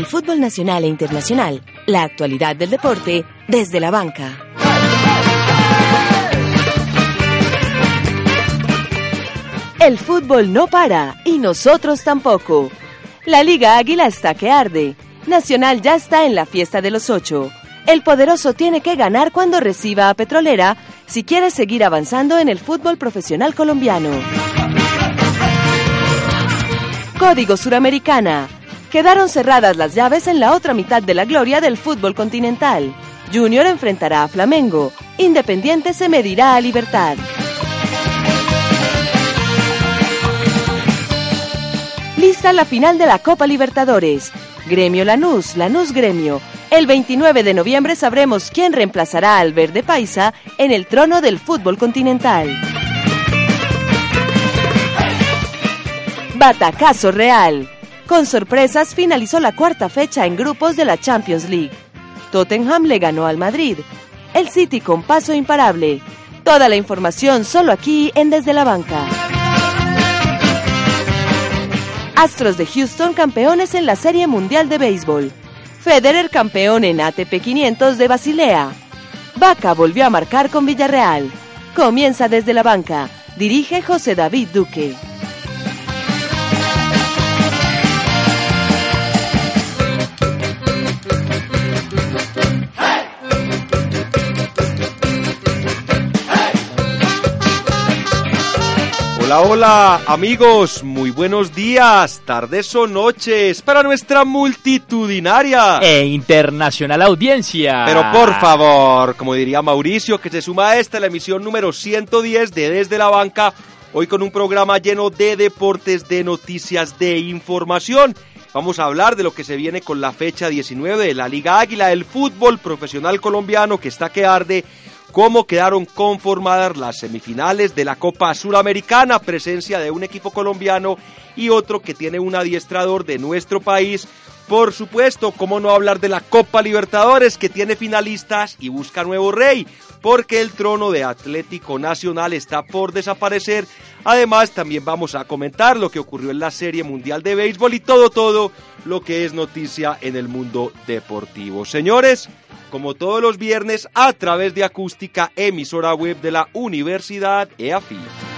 El fútbol nacional e internacional, la actualidad del deporte desde la banca. El fútbol no para y nosotros tampoco. La Liga Águila está que arde. Nacional ya está en la fiesta de los ocho. El poderoso tiene que ganar cuando reciba a Petrolera si quiere seguir avanzando en el fútbol profesional colombiano. Código Suramericana. Quedaron cerradas las llaves en la otra mitad de la gloria del fútbol continental. Junior enfrentará a Flamengo. Independiente se medirá a Libertad. Lista la final de la Copa Libertadores. Gremio Lanús, Lanús Gremio. El 29 de noviembre sabremos quién reemplazará al Verde Paisa en el trono del fútbol continental. Batacazo Real. Con sorpresas finalizó la cuarta fecha en grupos de la Champions League. Tottenham le ganó al Madrid. El City con paso imparable. Toda la información solo aquí en Desde la Banca. Astros de Houston campeones en la Serie Mundial de Béisbol. Federer campeón en ATP 500 de Basilea. Vaca volvió a marcar con Villarreal. Comienza desde la banca. Dirige José David Duque. Hola, hola amigos, muy buenos días, tardes o noches para nuestra multitudinaria e internacional audiencia. Pero por favor, como diría Mauricio, que se suma a esta la emisión número 110 de Desde la Banca, hoy con un programa lleno de deportes, de noticias, de información. Vamos a hablar de lo que se viene con la fecha 19 de la Liga Águila, el fútbol profesional colombiano que está que arde cómo quedaron conformadas las semifinales de la Copa Suramericana, presencia de un equipo colombiano y otro que tiene un adiestrador de nuestro país. Por supuesto, cómo no hablar de la Copa Libertadores que tiene finalistas y busca nuevo rey, porque el trono de Atlético Nacional está por desaparecer. Además, también vamos a comentar lo que ocurrió en la Serie Mundial de Béisbol y todo, todo lo que es noticia en el mundo deportivo. Señores, como todos los viernes, a través de acústica, emisora web de la Universidad EAFI.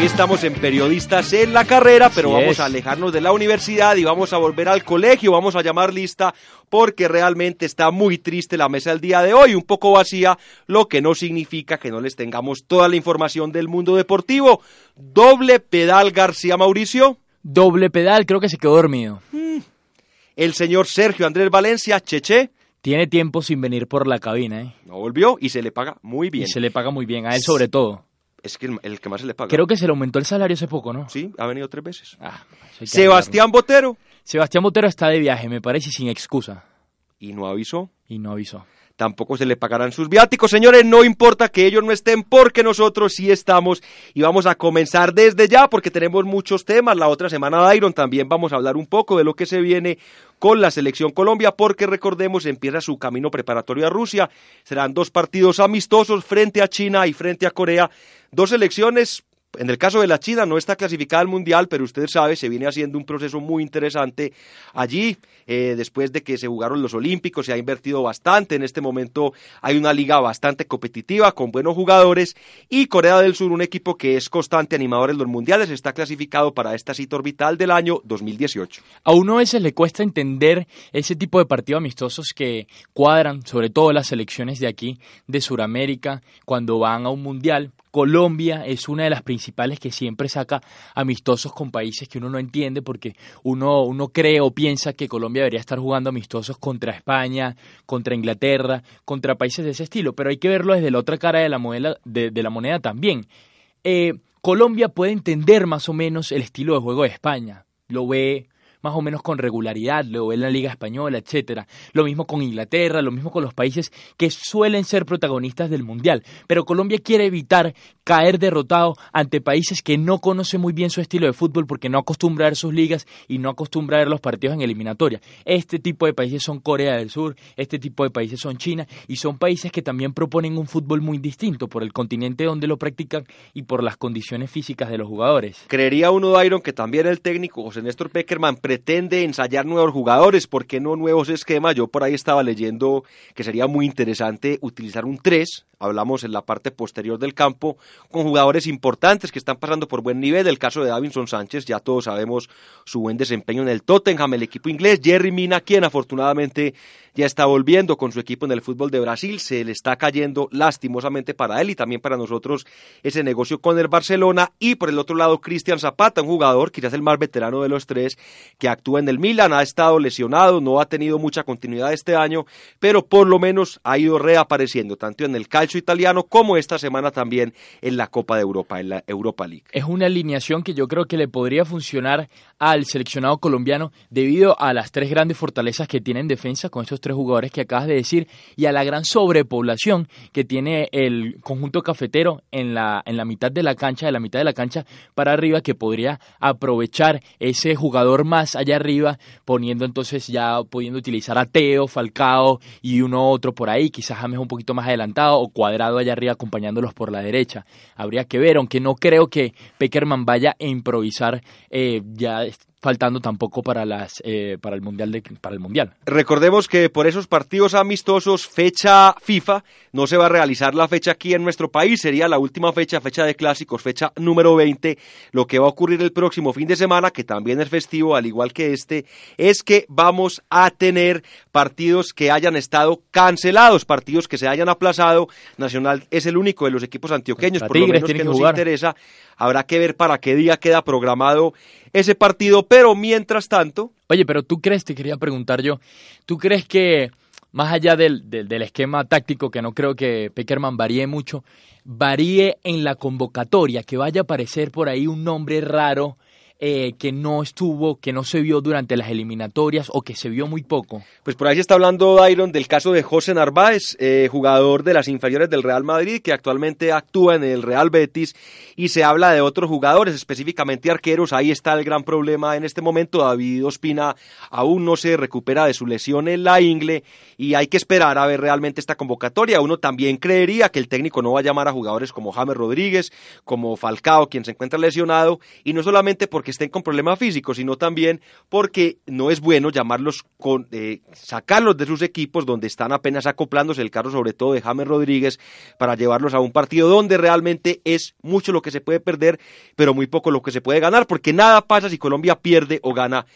Hoy estamos en Periodistas en la Carrera, pero vamos a alejarnos de la universidad y vamos a volver al colegio, vamos a llamar lista porque realmente está muy triste la mesa del día de hoy, un poco vacía, lo que no significa que no les tengamos toda la información del mundo deportivo. Doble pedal García Mauricio. Doble pedal, creo que se quedó dormido. Mm. El señor Sergio Andrés Valencia, Cheche. Tiene tiempo sin venir por la cabina, ¿eh? No volvió y se le paga muy bien. Y se le paga muy bien, a él sobre todo. Es que el, que más se le paga. Creo que se le aumentó el salario hace poco, ¿no? Sí, ha venido tres veces. Ah, Sebastián Botero. Sebastián Botero está de viaje, me parece, sin excusa. ¿Y no avisó? Y no avisó. Tampoco se le pagarán sus viáticos, señores, no importa que ellos no estén porque nosotros sí estamos y vamos a comenzar desde ya porque tenemos muchos temas. La otra semana de Iron también vamos a hablar un poco de lo que se viene con la selección Colombia porque recordemos empieza su camino preparatorio a Rusia. Serán dos partidos amistosos frente a China y frente a Corea. Dos elecciones en el caso de la China no está clasificada al Mundial, pero usted sabe, se viene haciendo un proceso muy interesante allí. Eh, después de que se jugaron los Olímpicos, se ha invertido bastante. En este momento hay una liga bastante competitiva, con buenos jugadores. Y Corea del Sur, un equipo que es constante animador en los Mundiales, está clasificado para esta cita orbital del año 2018. A uno a veces le cuesta entender ese tipo de partidos amistosos que cuadran, sobre todo las selecciones de aquí, de Sudamérica, cuando van a un Mundial Colombia es una de las principales que siempre saca amistosos con países que uno no entiende porque uno, uno cree o piensa que Colombia debería estar jugando amistosos contra España, contra Inglaterra, contra países de ese estilo, pero hay que verlo desde la otra cara de la moneda, de, la moneda también. Eh, Colombia puede entender más o menos el estilo de juego de España, lo ve más o menos con regularidad, lo en la Liga Española, etcétera. Lo mismo con Inglaterra, lo mismo con los países que suelen ser protagonistas del Mundial. Pero Colombia quiere evitar caer derrotado ante países que no conocen muy bien su estilo de fútbol porque no acostumbra a ver sus ligas y no acostumbra a ver los partidos en eliminatoria. Este tipo de países son Corea del Sur, este tipo de países son China y son países que también proponen un fútbol muy distinto por el continente donde lo practican y por las condiciones físicas de los jugadores. Creería uno, Dairon, que también el técnico José Néstor Peckerman pretende ensayar nuevos jugadores, ¿por qué no nuevos esquemas? Yo por ahí estaba leyendo que sería muy interesante utilizar un 3, hablamos en la parte posterior del campo, con jugadores importantes que están pasando por buen nivel, el caso de Davinson Sánchez, ya todos sabemos su buen desempeño en el Tottenham, el equipo inglés, Jerry Mina, quien afortunadamente ya está volviendo con su equipo en el fútbol de Brasil, se le está cayendo lastimosamente para él y también para nosotros ese negocio con el Barcelona y por el otro lado Cristian Zapata, un jugador quizás el más veterano de los tres que actúa en el Milan, ha estado lesionado, no ha tenido mucha continuidad este año, pero por lo menos ha ido reapareciendo tanto en el calcio italiano como esta semana también en la Copa de Europa, en la Europa League. Es una alineación que yo creo que le podría funcionar al seleccionado colombiano debido a las tres grandes fortalezas que tiene en defensa con tres jugadores que acabas de decir y a la gran sobrepoblación que tiene el conjunto cafetero en la, en la mitad de la cancha, de la mitad de la cancha para arriba, que podría aprovechar ese jugador más allá arriba, poniendo entonces ya pudiendo utilizar a Teo, Falcao y uno otro por ahí, quizás James un poquito más adelantado o cuadrado allá arriba acompañándolos por la derecha. Habría que ver, aunque no creo que Peckerman vaya a improvisar eh, ya faltando tampoco para las eh, para el mundial de, para el mundial. Recordemos que por esos partidos amistosos fecha FIFA no se va a realizar la fecha aquí en nuestro país, sería la última fecha, fecha de clásicos, fecha número 20. Lo que va a ocurrir el próximo fin de semana, que también es festivo al igual que este, es que vamos a tener partidos que hayan estado cancelados, partidos que se hayan aplazado. Nacional es el único de los equipos antioqueños, por lo menos que, nos interesa. Habrá que ver para qué día queda programado ese partido, pero mientras tanto... Oye, pero tú crees, te quería preguntar yo, ¿tú crees que más allá del, del, esquema táctico, que no creo que Peckerman varíe mucho, varíe en la convocatoria, que vaya a aparecer por ahí un nombre raro eh, que no estuvo, que no se vio durante las eliminatorias o que se vio muy poco? Pues por ahí se está hablando, Dairon, del caso de José Narváez, eh, jugador de las inferiores del Real Madrid, que actualmente actúa en el Real Betis, y se habla de otros jugadores, específicamente arqueros. Ahí está el gran problema en este momento. David Ospina aún no se recupera de su lesión en la ingle y hay que esperar a ver realmente esta convocatoria. Uno también creería que el técnico no va a llamar a jugadores como James Rodríguez, como Falcao, quien se encuentra lesionado, y no solamente porque estén con problemas físicos, sino también porque no es bueno llamarlos con, eh, sacarlos de sus equipos donde están apenas acoplándose el carro, sobre todo de James Rodríguez, para llevarlos a un partido donde realmente es mucho lo que se puede perder, pero muy poco lo que se puede ganar, porque nada pasa si Colombia pierde o gana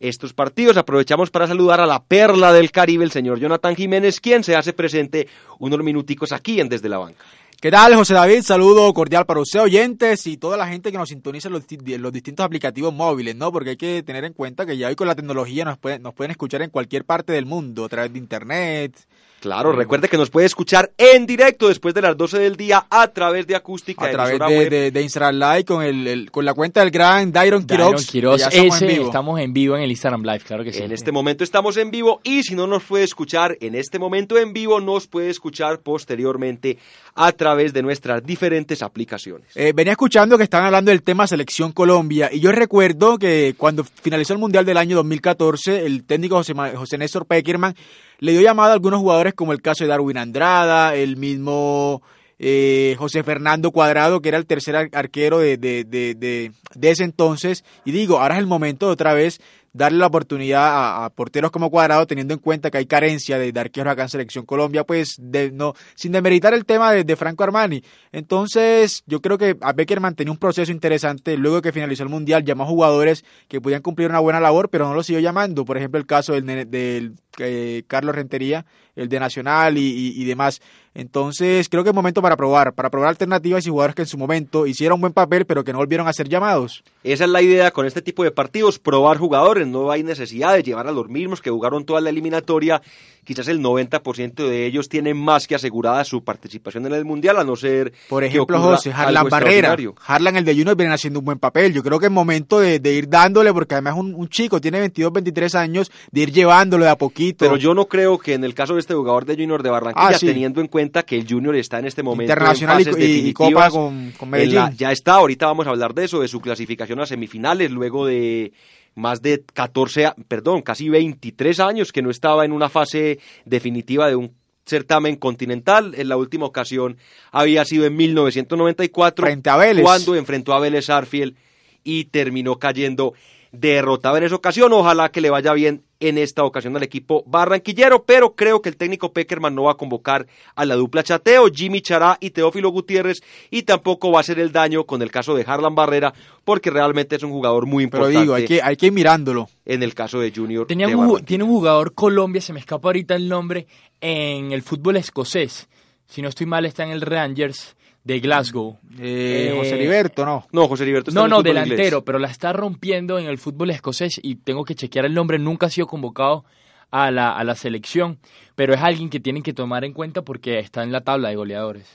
estos partidos. Aprovechamos para saludar a la perla del Caribe, el señor Jonathan Jiménez, quien se hace presente unos minuticos aquí en Desde la Banca. ¿Qué tal, José David? Saludo cordial para usted, oyentes, y toda la gente que nos sintoniza en los, distintos aplicativos móviles, ¿no? Porque hay que tener en cuenta que ya hoy con la tecnología nos, nos pueden escuchar en cualquier parte del mundo, a través de internet, Claro, recuerde que nos puede escuchar en directo después de las 12 del día a través de acústica. A través de, de, Instagram Live con, el, con la cuenta del gran Dairon Quiroz. estamos, en vivo. estamos en vivo en el Instagram Live, claro que sí. En este momento estamos en vivo y si no nos puede escuchar en este momento en vivo, nos puede escuchar posteriormente a través de nuestras diferentes aplicaciones. Eh, venía escuchando que estaban hablando del tema Selección Colombia y yo recuerdo que cuando finalizó el Mundial del año 2014, el técnico José, José Néstor Peckerman le dio llamada a algunos jugadores como el caso de Darwin Andrada, el mismo eh, José Fernando Cuadrado, que era el tercer arquero de, de, de, de, ese entonces. Y digo, ahora es el momento de otra vez darle la oportunidad a, porteros como Cuadrado, teniendo en cuenta que hay carencia de, arqueros acá en Selección Colombia, pues no, sin demeritar el tema de, Franco Armani. Entonces, yo creo que a Becker mantenía un proceso interesante luego que finalizó el Mundial, llamó a jugadores que podían cumplir una buena labor, pero no los siguió llamando. Por ejemplo, el caso del, del eh, Carlos Rentería, el de Nacional y, demás. Entonces, creo que es momento para probar, para probar alternativas y jugadores que en su momento hicieron un buen papel, pero que no volvieron a ser llamados. Esa es la idea con este tipo de partidos, probar jugadores. No hay necesidad de llevar a los mismos que jugaron toda la eliminatoria. Quizás el 90% de ellos tienen más que asegurada su participación en el Mundial, a no ser. Por ejemplo, José, Harlan Barrera. Harlan, el de Junior, viene haciendo un buen papel. Yo creo que es momento de, ir dándole, porque además un, un chico tiene 22, 23 años, de ir llevándolo de a poquito. Pero yo no creo que en el caso de este jugador de Junior de Barranquilla, ah, teniendo en cuenta que el Junior está en este momento internacional y, Copa con, Medellín. ya está, ahorita vamos a hablar de eso, de su clasificación a semifinales, luego de más de 14, perdón, casi 23 años que no estaba en una fase definitiva de un certamen continental. En la última ocasión había sido en 1994, Frente a Vélez. cuando enfrentó a Vélez Arfiel y terminó cayendo derrotado en esa ocasión. Ojalá que le vaya bien en esta ocasión al equipo barranquillero, pero creo que el técnico Peckerman no va a convocar a la dupla chateo, Jimmy Chará y Teófilo Gutiérrez, y tampoco va a hacer el daño con el caso de Harlan Barrera, porque realmente es un jugador muy importante. Pero digo, hay que, hay que ir mirándolo. En el caso de Junior. tiene un jugador Colombia, se me escapa ahorita el nombre, en el fútbol escocés. Si no estoy mal, está en el Rangers de Glasgow. Eh, José Heriberto, ¿no? No, José Heriberto está No, no, delantero, pero la está rompiendo en el fútbol escocés y tengo que chequear el nombre. Nunca ha sido convocado a la, a la selección, pero es alguien que tienen que tomar en cuenta porque está en la tabla de goleadores.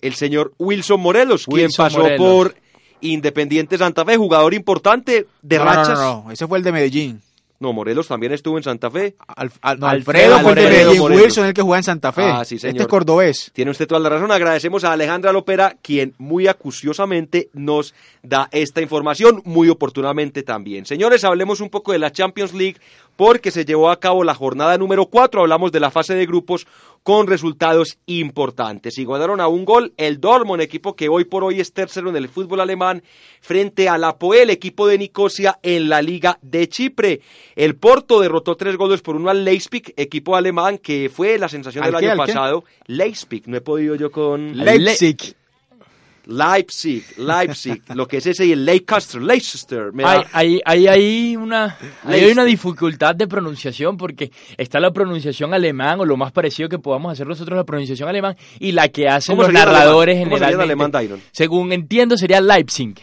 El señor Wilson Morelos, quien pasó por Independiente Santa Fe, jugador importante de rachas. No, no, ese fue el de Medellín. No, Morelos también estuvo en Santa Fe. Alfredo, Alfredo, Wilson, el que juega en Santa Fe. Ah, sí, señor. Este es cordobés. Tiene usted toda la razón. Agradecemos a Alejandra Lopera, quien muy acuciosamente nos da esta información, muy oportunamente también. Señores, hablemos un poco de la Champions League, porque se llevó a cabo la jornada número 4. Hablamos de la fase de grupos con resultados importantes. Y ganaron a un gol el Dortmund, equipo que hoy por hoy es tercero en el fútbol alemán, frente al Apoel, equipo de Nicosia en la Liga de Chipre. El Porto derrotó tres goles por uno al Leipzig, equipo alemán que fue la sensación del año pasado. Leipzig, no he podido yo con... Leipzig. Leipzig, Leipzig, lo que es ese y el Leicester, Leicester. Hay, hay, hay, una, hay una dificultad de pronunciación porque está la pronunciación alemán o lo más parecido que podamos hacer nosotros la pronunciación alemán y la que hacen los narradores generalmente. Según entiendo sería Leipzig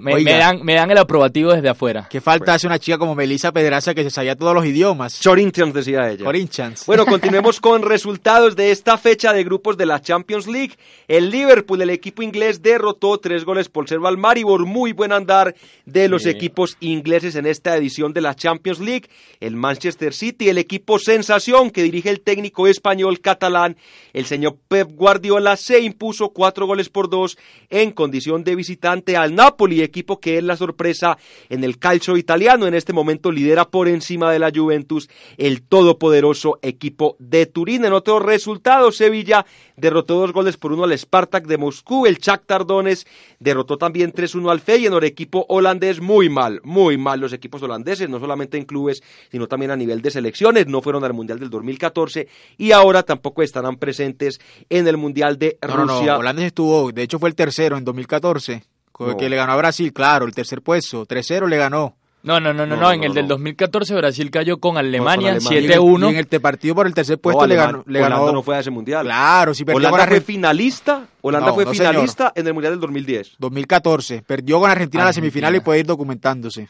me, dan, me dan el aprobativo desde afuera. Qué falta hace una chica como Melissa Pedraza que se sabía todos los idiomas. Corinthians decía ella. Corinthians. Bueno, continuemos con resultados de esta fecha de grupos de la Champions League. El Liverpool, el equipo inglés, derrotó tres goles por cero al Maribor. Muy buen andar de los equipos ingleses en esta edición de la Champions League. El Manchester City, el equipo sensación que dirige el técnico español catalán, el señor Pep Guardiola, se impuso cuatro goles por dos en condición de visitante al Napoli, equipo que es la sorpresa en el calcio italiano. En este momento lidera por encima de la Juventus el todopoderoso equipo de Turín. En otro resultado, Sevilla derrotó dos goles por uno al Spartak de Moscú. El Shakhtar Donetsk derrotó también 3-1 al Feyenoord, equipo holandés muy mal, muy mal los equipos holandeses, no solamente en clubes, sino también a nivel de selecciones. No fueron al Mundial del 2014 y ahora tampoco estarán presentes en el Mundial de Rusia. No, Holandés estuvo, de hecho fue el tercero en 2014. Que le ganó a Brasil, claro, el tercer puesto. 3-0 le ganó. No, no, no, no, no, en el del 2014 Brasil cayó con Alemania, 7-1. Y en el partido por el tercer puesto le ganó. Le Holanda no fue a ese mundial. Claro, sí perdió Holanda fue finalista, Holanda fue finalista en el mundial del 2010. 2014, perdió con Argentina en la semifinal y puede ir documentándose.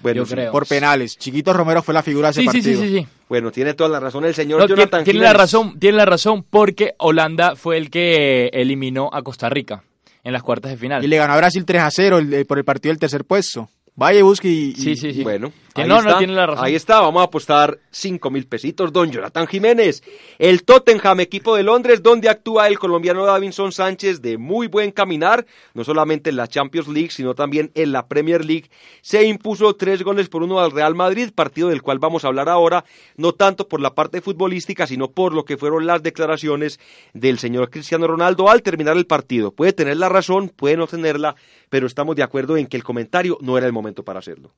Bueno, creo. Por penales. Chiquito Romero fue la figura de ese partido. Sí, sí, sí, Bueno, tiene toda la razón el señor Jonathan tiene, tiene la razón, tiene la razón porque Holanda fue el que eliminó a Costa Rica en las cuartas de final. Y le ganó a Brasil 3 a 0 por el partido del tercer puesto. Vaya y busque y... Sí, sí, sí. Bueno, ahí no, está, no tiene la razón. Ahí está, vamos a apostar 5 mil pesitos, don Jonathan Jiménez. El Tottenham, equipo de Londres, donde actúa el colombiano Davinson Sánchez de muy buen caminar, no solamente en la Champions League, sino también en la Premier League. Se impuso tres goles por uno al Real Madrid, partido del cual vamos a hablar ahora, no tanto por la parte futbolística, sino por lo que fueron las declaraciones del señor Cristiano Ronaldo al terminar el partido. Puede tener la razón, puede no tenerla, pero estamos de acuerdo en que el comentario no era el momento para hacerlo.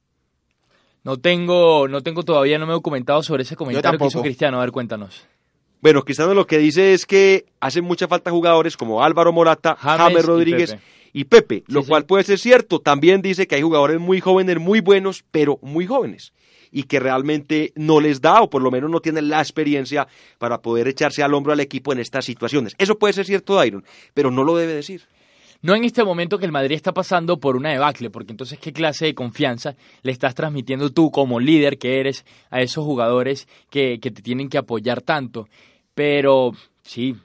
No tengo, no tengo todavía, no me he documentado sobre ese comentario que hizo Cristiano. A ver, cuéntanos. Bueno, Cristiano lo que dice es que hacen mucha falta jugadores como Álvaro Morata, James, Rodríguez y Pepe, lo cual puede ser cierto. También dice que hay jugadores muy jóvenes, muy buenos, pero muy jóvenes y que realmente no les da o por lo menos no tienen la experiencia para poder echarse al hombro al equipo en estas situaciones. Eso puede ser cierto, Dairon, pero no lo debe decir. No en este momento que el Madrid está pasando por una debacle, porque entonces qué clase de confianza le estás transmitiendo tú como líder que eres a esos jugadores que, que te tienen que apoyar tanto. Pero sí,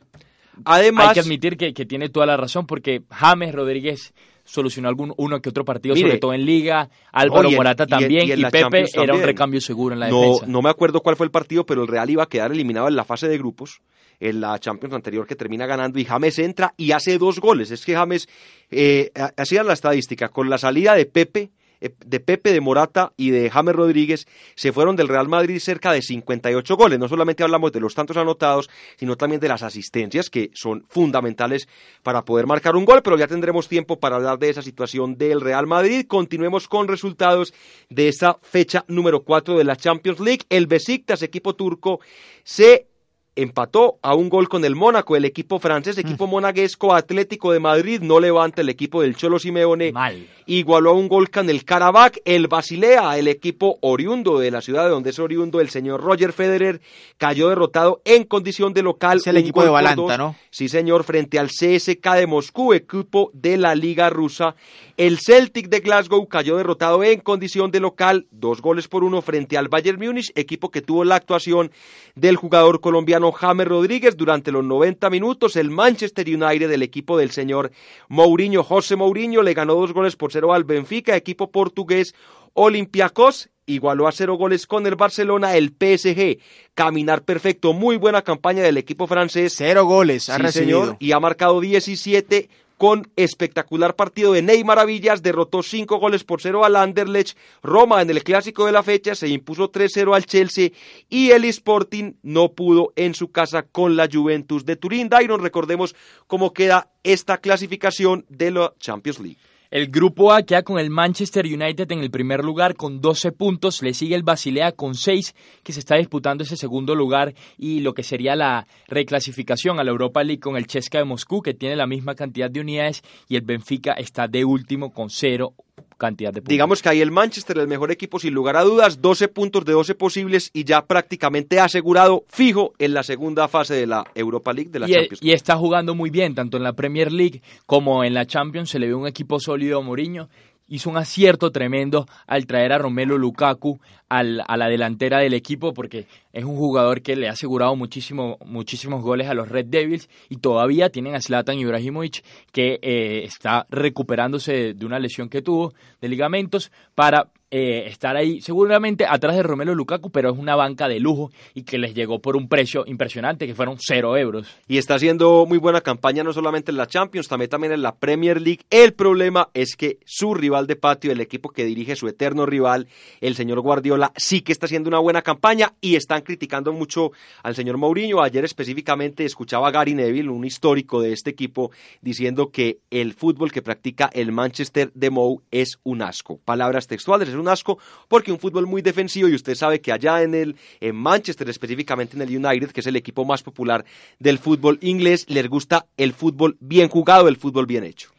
Además, hay que admitir que, que tiene toda la razón, porque James Rodríguez solucionó algún uno que otro partido, Mire, sobre todo en Liga, Álvaro no, y en- Morata y en- también, y Pepe Champions era un recambio seguro en la no, defensa. no me acuerdo cuál fue el partido, pero el Real iba a quedar eliminado en la fase de grupos, en la Champions anterior que termina ganando y James entra y hace dos goles. Es que James, eh, ha- hacían la estadística, con la salida de Pepe, de Pepe, de Morata y de James Rodríguez, se fueron del Real Madrid cerca de 58 goles. No solamente hablamos de los tantos anotados, sino también de las asistencias, que son fundamentales para poder marcar un gol, pero ya tendremos tiempo para hablar de esa situación del Real Madrid. Continuemos con resultados de esa fecha número 4 de la Champions League. El Besiktas, equipo turco, se empató a un gol con el Mónaco, el equipo francés, equipo monaguesco, Atlético de Madrid, no levanta el equipo del Cholo Simeone, Mal. igualó a un gol con el Karabakh, el Basilea, el equipo oriundo de la ciudad de donde es oriundo el señor Roger Federer, cayó derrotado en condición de local. Es el equipo de Balanta. ¿no? Sí, señor, frente al CSK de Moscú, equipo de la Liga Rusa. El Celtic de Glasgow cayó derrotado en condición de local, dos goles por uno frente al Bayern Múnich, equipo que tuvo la actuación del jugador colombiano James Rodríguez durante los 90 minutos. El Manchester United, el equipo del señor Mourinho, José Mourinho, le ganó dos goles por cero al Benfica, equipo portugués Olympiacos. Igualó a cero goles con el Barcelona, el PSG. Caminar perfecto, muy buena campaña del equipo francés. Cero goles ha Sí, recibido. señor, y ha marcado 17 con espectacular partido de Ney Maravillas, derrotó 5 goles por 0 al Anderlecht, Roma en el clásico de la fecha se impuso 3-0 al Chelsea y el Sporting no pudo en su casa con la Juventus de Turín. Dairon, recordemos cómo queda esta clasificación de la Champions League. El grupo A queda con el Manchester United en el primer lugar con 12 puntos, le sigue el Basilea con 6 que se está disputando ese segundo lugar y lo que sería la reclasificación a la Europa League con el Chesca de Moscú que tiene la misma cantidad de unidades y el Benfica está de último con cero cantidad de puntos. Digamos que ahí el Manchester, el mejor equipo sin lugar a dudas, 12 puntos de 12 posibles y ya prácticamente asegurado fijo en la segunda fase de la Europa League, de la y, Champions y está jugando muy bien, tanto en la Premier League como en la Champions. Se le ve un equipo sólido a Mourinho. Hizo un acierto tremendo al traer a Romelu Lukaku al- a la delantera del equipo porque es un jugador que le ha asegurado muchísimo, muchísimos goles a los Red Devils y todavía tienen a Zlatan Ibrahimovic que eh, está recuperándose de, de una lesión que tuvo de ligamentos para eh, estar ahí seguramente atrás de Romelu Lukaku, pero es una banca de lujo y que les llegó por un precio impresionante que fueron cero euros. y está haciendo muy buena campaña no solamente en la Champions, también, también en la Premier League. El problema es que su rival de patio, el equipo que dirige su eterno rival, el señor Guardiola, sí que está haciendo una buena campaña y están criticando mucho al señor Mourinho. Ayer específicamente escuchaba a Gary Neville, un histórico de este equipo, diciendo que el fútbol que practica el Manchester de Mou es un asco. Palabras textuales, es un asco porque un fútbol muy defensivo y usted sabe que allá en el en Manchester, específicamente en el United, que es el equipo más popular del fútbol inglés, les gusta el fútbol bien jugado, el fútbol bien hecho.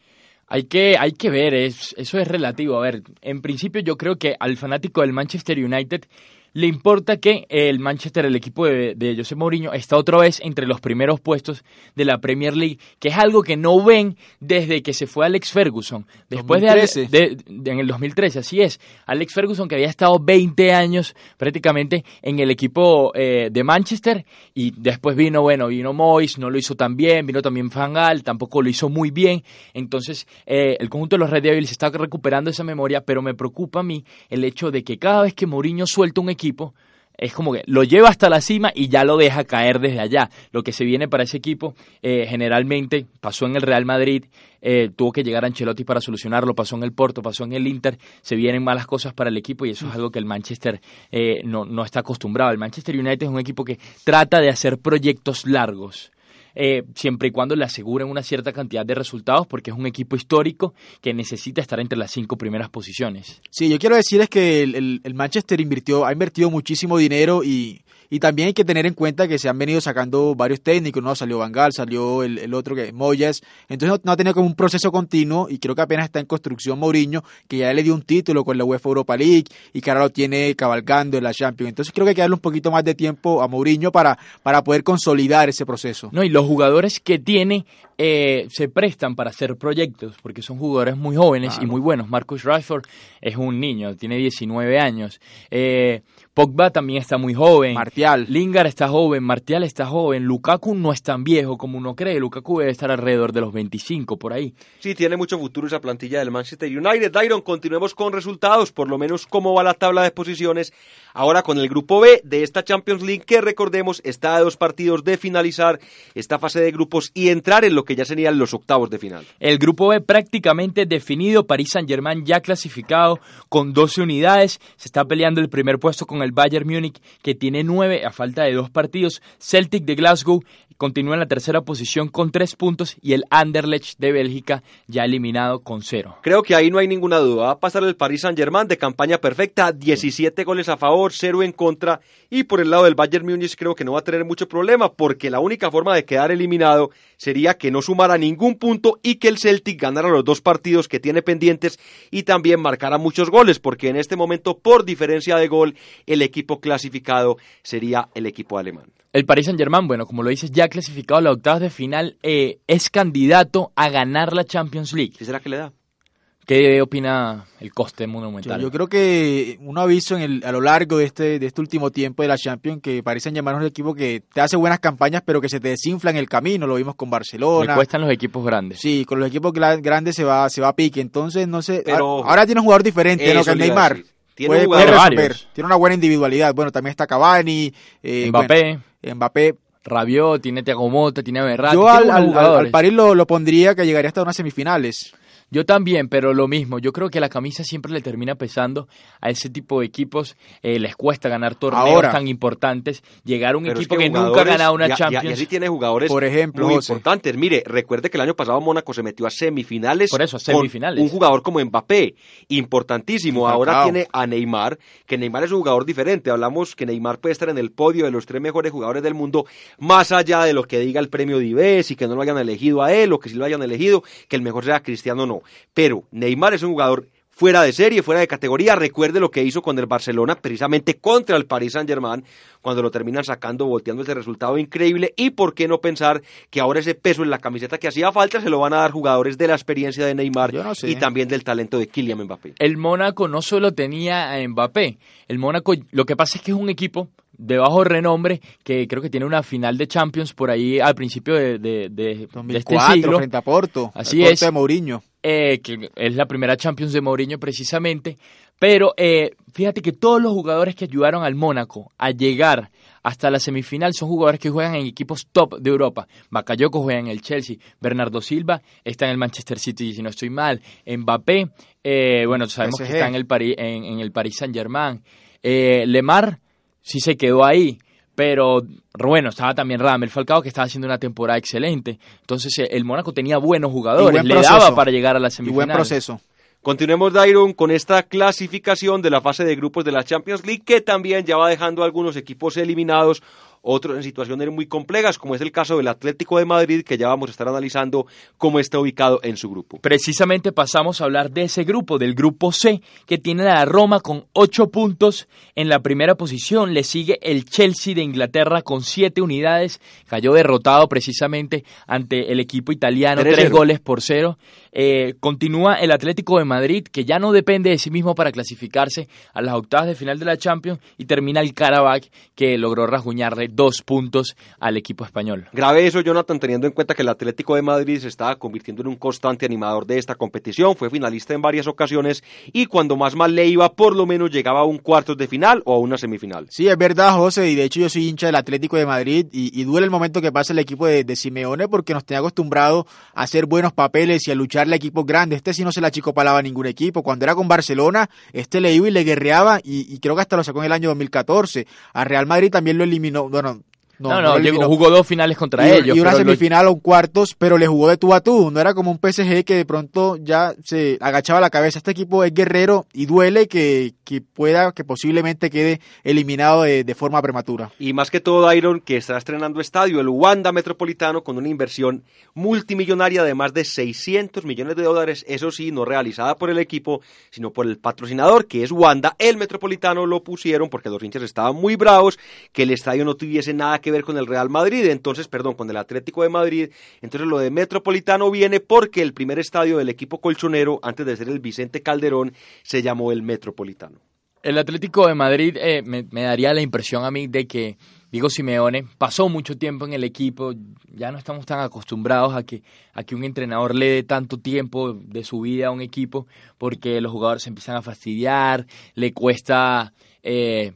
Hay que, hay que ver, es, eso es relativo. A ver, en principio yo creo que al fanático del Manchester United le importa que el Manchester, el equipo de, de José Mourinho, está otra vez entre los primeros puestos de la Premier League, que es algo que no ven desde que se fue Alex Ferguson. Después de, 2013. de, de- en el 2013, así es. Alex Ferguson, que había estado 20 años prácticamente en el equipo eh, de Manchester, y después vino, bueno, vino Moyes, no lo hizo tan bien, vino también Fangal, tampoco lo hizo muy bien. Entonces, eh, el conjunto de los Red Devils está recuperando esa memoria, pero me preocupa a mí el hecho de que cada vez que Mourinho suelta un equipo, es como que lo lleva hasta la cima y ya lo deja caer desde allá. Lo que se viene para ese equipo, eh, generalmente pasó en el Real Madrid, eh, tuvo que llegar Ancelotti para solucionarlo, pasó en el Porto, pasó en el Inter, se vienen malas cosas para el equipo y eso es algo que el Manchester eh, no, no está acostumbrado. El Manchester United es un equipo que trata de hacer proyectos largos. Eh, siempre y cuando le aseguren una cierta cantidad de resultados, porque es un equipo histórico que necesita estar entre las cinco primeras posiciones. Sí, yo quiero decir es que el, el- el Manchester invirtió, ha invertido muchísimo dinero y, Y también hay que tener en cuenta que se han venido sacando varios técnicos, ¿no? Salió Bangal, salió el, el otro que Moyes. Entonces no, no, ha tenido como un proceso continuo y creo que apenas está en construcción Mourinho, que ya le dio un título con la UEFA Europa League y que ahora lo tiene cabalgando en la Champions. Entonces creo que hay que darle un poquito más de tiempo a Mourinho para, para poder consolidar ese proceso. No, y los jugadores que tiene eh, se prestan para hacer proyectos, porque son jugadores muy jóvenes claro. y muy buenos. Marcus Rashford es un niño, tiene 19 años. Eh, Pogba también está muy joven. Martial. Lingard está joven, Martial está joven. Lukaku no es tan viejo como uno cree. Lukaku debe estar alrededor de los 25, por ahí. Sí, tiene mucho futuro esa plantilla del Manchester United. Dairon, continuemos con resultados, por lo menos cómo va la tabla de posiciones. Ahora con el grupo B de esta Champions League, que recordemos está a dos partidos de finalizar esta fase de grupos y entrar en lo que ya serían los octavos de final. El grupo B prácticamente definido, París Saint-Germain ya clasificado con 12 unidades, se está peleando el primer puesto con el Bayern Múnich que tiene 9 a falta de dos partidos, Celtic de Glasgow continúa en la tercera posición con 3 puntos y el Anderlecht de Bélgica ya eliminado con 0. Creo que ahí no hay ninguna duda, va a pasar el Paris Saint-Germain de campaña perfecta, 17 goles a favor, 0 en contra y por el lado del Bayern Múnich creo que no va a tener mucho problema porque la única forma de quedar eliminado sería que no sumara ningún punto y que el Celtic ganara los dos partidos que tiene pendientes y también marcara muchos goles, porque en este momento, por diferencia de gol, el equipo clasificado sería el equipo alemán. El Paris Saint Germain, bueno, como lo dices, ya clasificado a la octavas de final, eh, es candidato a ganar la Champions League. ¿Qué será que le da? ¿Qué opina el coste monumental? Yo, yo creo que uno ha visto en el, a lo largo de este, de este último tiempo de la Champions que parecen llamar un equipo que te hace buenas campañas, pero que se te desinfla en el camino. Lo vimos con Barcelona. Me cuestan los equipos grandes. Sí, con los equipos grandes se va, se va a pique. Entonces, no sé. Pero, ahora tiene un jugador diferente, ¿no? Que Neymar. Tiene, puede, puede tiene una buena individualidad. Bueno, también está Cavani. Eh, Mbappé. Bueno, Mbappé. Rabiot, tiene Thiago Mota, tiene Berratti. Yo al, al, al, París lo, lo pondría que llegaría hasta unas semifinales. Yo también, pero lo mismo. Yo creo que la camisa siempre le termina pesando a ese tipo de equipos. Eh, les cuesta ganar torneos Ahora, tan importantes. Llegar a un equipo es que, que nunca ha ganado una Champions. Y, y así tiene jugadores Por ejemplo, muy José. importantes. Mire, recuerde que el año pasado Mónaco se metió a semifinales. Por eso, a semifinales. un jugador como Mbappé, importantísimo. Ahora tiene a Neymar, que Neymar es un jugador diferente. Hablamos que Neymar puede estar en el podio de los tres mejores jugadores del mundo, más allá de lo que diga el premio Dives y que no lo hayan elegido a él o que si lo hayan elegido, que el mejor sea Cristiano no. Pero Neymar es un jugador fuera de serie, fuera de categoría. Recuerde lo que hizo con el Barcelona, precisamente contra el Paris Saint-Germain, cuando lo terminan sacando, volteando ese resultado increíble. Y por qué no pensar que ahora ese peso en la camiseta que hacía falta se lo van a dar jugadores de la experiencia de Neymar no sé. y también del talento de Kylian Mbappé. El Mónaco no solo tenía a Mbappé, el Mónaco, lo que pasa es que es un equipo de bajo renombre que creo que tiene una final de Champions por ahí al principio de, de, de, 2004, de este siglo. frente a Porto. Así Porto es. de Mourinho. Eh, que es la primera Champions de Mourinho precisamente. Pero eh, fíjate que todos los jugadores que ayudaron al Mónaco a llegar hasta la semifinal son jugadores que juegan en equipos top de Europa. Bakayoko juega en el Chelsea, Bernardo Silva está en el Manchester City, si no estoy mal, Mbappé, eh, bueno, sabemos PSG. que está en el, Paris, en, en el Paris Saint Germain, eh, Lemar sí se quedó ahí, pero bueno, estaba también Ramel Falcao que estaba haciendo una temporada excelente. Entonces eh, el Mónaco tenía buenos jugadores, le daba para llegar a la Y semifinal. buen proceso. Continuemos, Dairon, con esta clasificación de la fase de grupos de la Champions League, que también ya va dejando algunos equipos eliminados, otros en situaciones muy complejas, como es el caso del Atlético de Madrid, que ya vamos a estar analizando cómo está ubicado en su grupo. Precisamente pasamos a hablar de ese grupo, del grupo C, que tiene a la Roma con 8 puntos en la primera posición. Le sigue el Chelsea de Inglaterra con 7 unidades. Cayó derrotado precisamente ante el equipo italiano, 3 3-0. goles por 0. Eh, continúa el Atlético de Madrid, que ya no depende de sí mismo para clasificarse a las octavas de final de la Champions. Y termina el Karabakh, que logró rasguñarle dos puntos al equipo español. Grave eso, Jonathan, teniendo en cuenta que el Atlético de Madrid se estaba convirtiendo en un constante animador de esta competición, fue finalista en varias ocasiones y cuando más mal le iba, por lo menos llegaba a un cuartos de final o a una semifinal. Sí, es verdad, José, y de hecho yo soy hincha del Atlético de Madrid y, y duele el momento que pasa el equipo de, de Simeone porque nos tenía acostumbrado a hacer buenos papeles y a lucharle a equipos grandes. Este sí no se la achicopalaba a ningún equipo. Cuando era con Barcelona, este le iba y le guerreaba y, y creo que hasta lo sacó en el año 2014. A Real Madrid también lo eliminó, bueno, No, no, jugó dos finales contra ellos. Y una semifinal o cuartos, pero le jugó de tú a tú. No era como un PSG que de pronto ya se agachaba la cabeza. Este equipo es guerrero y duele que, que pueda, que posiblemente quede eliminado de, de, forma prematura. Y más que todo, Iron, que está estrenando estadio, el Wanda Metropolitano, con una inversión multimillonaria de más de 600 millones de dólares. Eso sí, no realizada por el equipo, sino por el patrocinador, que es Wanda. El Metropolitano lo pusieron porque los hinchas estaban muy bravos, que el estadio no tuviese nada que ver con el Real Madrid, entonces, perdón, con el Atlético de Madrid. Entonces lo de Metropolitano viene porque el primer estadio del equipo colchonero, antes de ser el Vicente Calderón, se llamó el Metropolitano. El Atlético de Madrid eh, me, daría la impresión a mí de que Diego Simeone pasó mucho tiempo en el equipo, ya no estamos tan acostumbrados a que, a que un entrenador le dé tanto tiempo de su vida a un equipo porque los jugadores se empiezan a fastidiar, le cuesta eh,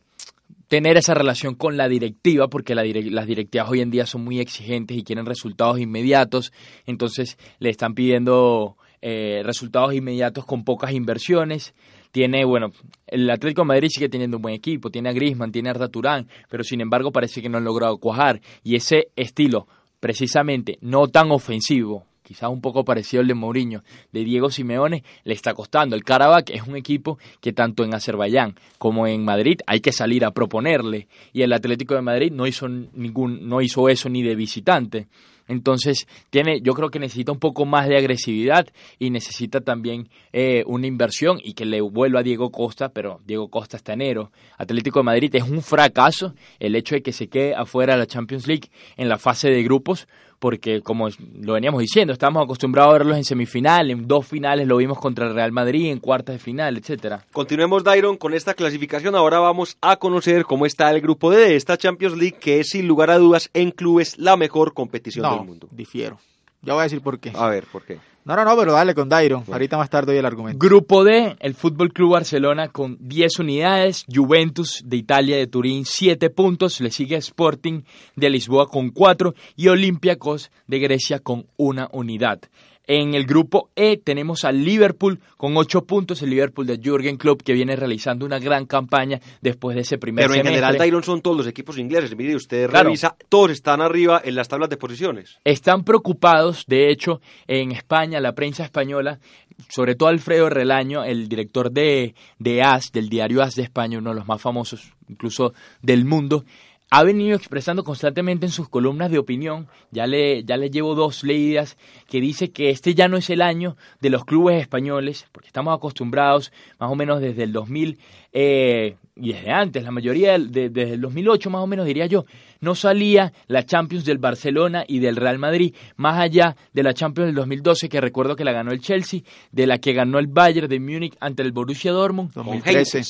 tener esa relación con la directiva, porque las directivas hoy en día son muy exigentes y quieren resultados inmediatos, entonces le están pidiendo eh, resultados inmediatos con pocas inversiones. Tiene, bueno, el Atlético de Madrid sigue teniendo un buen equipo, tiene a Griezmann, tiene a Arda Turán, pero sin embargo parece que no han logrado cuajar. Y ese estilo, precisamente, no tan ofensivo, quizás un poco parecido al de Mourinho, de Diego Simeone, le está costando. El Karabakh es un equipo que tanto en Azerbaiyán como en Madrid hay que salir a proponerle y el Atlético de Madrid no hizo ningún no hizo eso ni de visitante. Entonces, tiene, yo creo que necesita un poco más de agresividad y necesita también eh, una inversión y que le vuelva a Diego Costa, pero Diego Costa está enero. Atlético de Madrid es un fracaso el hecho de que se quede afuera de la Champions League en la fase de grupos, porque como lo veníamos diciendo, estamos acostumbrados a verlos en semifinal, en dos finales lo vimos contra el Real Madrid, en cuartas de final, etcétera. Continuemos, Dairon, con esta clasificación. Ahora vamos a conocer cómo está el grupo D de esta Champions League, que es sin lugar a dudas en clubes la mejor competición del mundo. Difiero. Ya voy a decir por qué. A ver, ¿por qué? No, no, no, pero dale con Dairon. Ahorita más tarde doy el argumento. Grupo D, el Fútbol Club Barcelona con 10 unidades, Juventus de Italia de Turín 7 puntos, le sigue Sporting de Lisboa con 4 y Olympiacos de Grecia con una unidad. En el grupo E tenemos al Liverpool con ocho puntos, el Liverpool de Jürgen Klopp que viene realizando una gran campaña después de ese primer Pero en general, Tyron, son todos los equipos ingleses. Mire, usted revisa, todos están arriba en las tablas de posiciones. Están preocupados, de hecho, en España, la prensa española, sobre todo Alfredo Relaño, el director de, de AS, del diario AS de España, uno de los más famosos incluso del mundo, ha venido expresando constantemente en sus columnas de opinión, ya le, ya le llevo dos leídas, que dice que este ya no es el año de los clubes españoles, porque estamos acostumbrados más o menos desde el 2000 eh, y desde antes, la mayoría desde el 2008 más o menos diría yo, no salía la Champions del Barcelona y del Real Madrid, más allá de la Champions del 2012 que recuerdo que la ganó el Chelsea, de la que ganó el Bayern de Múnich ante el Borussia Dortmund,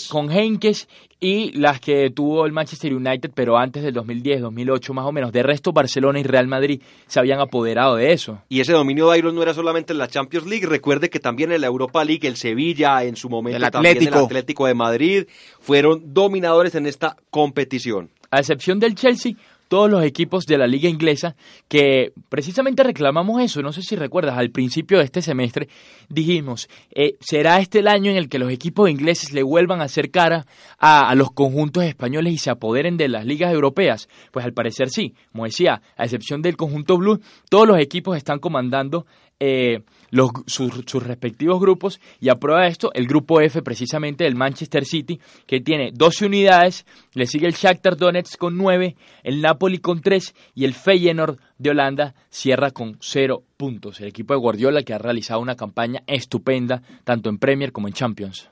con Henkes y las que tuvo el Manchester United, pero antes del 2010, 2008 más o menos. De resto, Barcelona y Real Madrid se habían apoderado de eso. Y ese dominio de Iron no era solamente en la Champions League, recuerde que también en la Europa League, el Sevilla, en su momento el también el Atlético de Madrid, fueron dominadores en esta competición. A excepción del Chelsea, todos los equipos de la liga inglesa que precisamente reclamamos eso, no sé si recuerdas, al principio de este semestre dijimos, eh, ¿será este el año en el que los equipos ingleses le vuelvan a hacer cara a, los conjuntos españoles y se apoderen de las ligas europeas? Pues al parecer sí, como decía, a excepción del conjunto blue, todos los equipos están comandando eh, los, sus, respectivos grupos y a prueba de esto el grupo F precisamente del Manchester City que tiene 12 unidades, le sigue el Shakhtar Donetsk con 9, el Napoli con 3 y el Feyenoord de Holanda cierra con 0 puntos. El equipo de Guardiola que ha realizado una campaña estupenda tanto en Premier como en Champions.